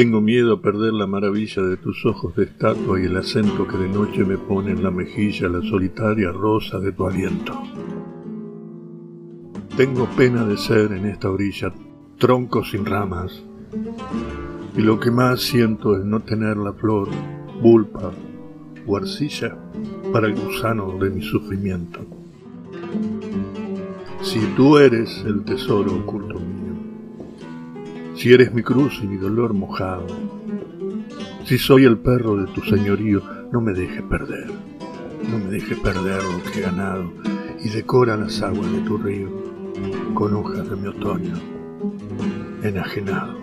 Tengo miedo a perder la maravilla de tus ojos de estatua y el acento que de noche me pone en la mejilla la solitaria rosa de tu aliento. Tengo pena de ser en esta orilla tronco sin ramas, y lo que más siento es no tener la flor, bulpa o arcilla para el gusano de mi sufrimiento. Si tú eres el tesoro oculto mío, si eres mi cruz y mi dolor mojado, si soy el perro de tu señorío, no me dejes perder, no me dejes perder lo que he ganado y decora las aguas de tu río con hojas de mi otoño enajenado.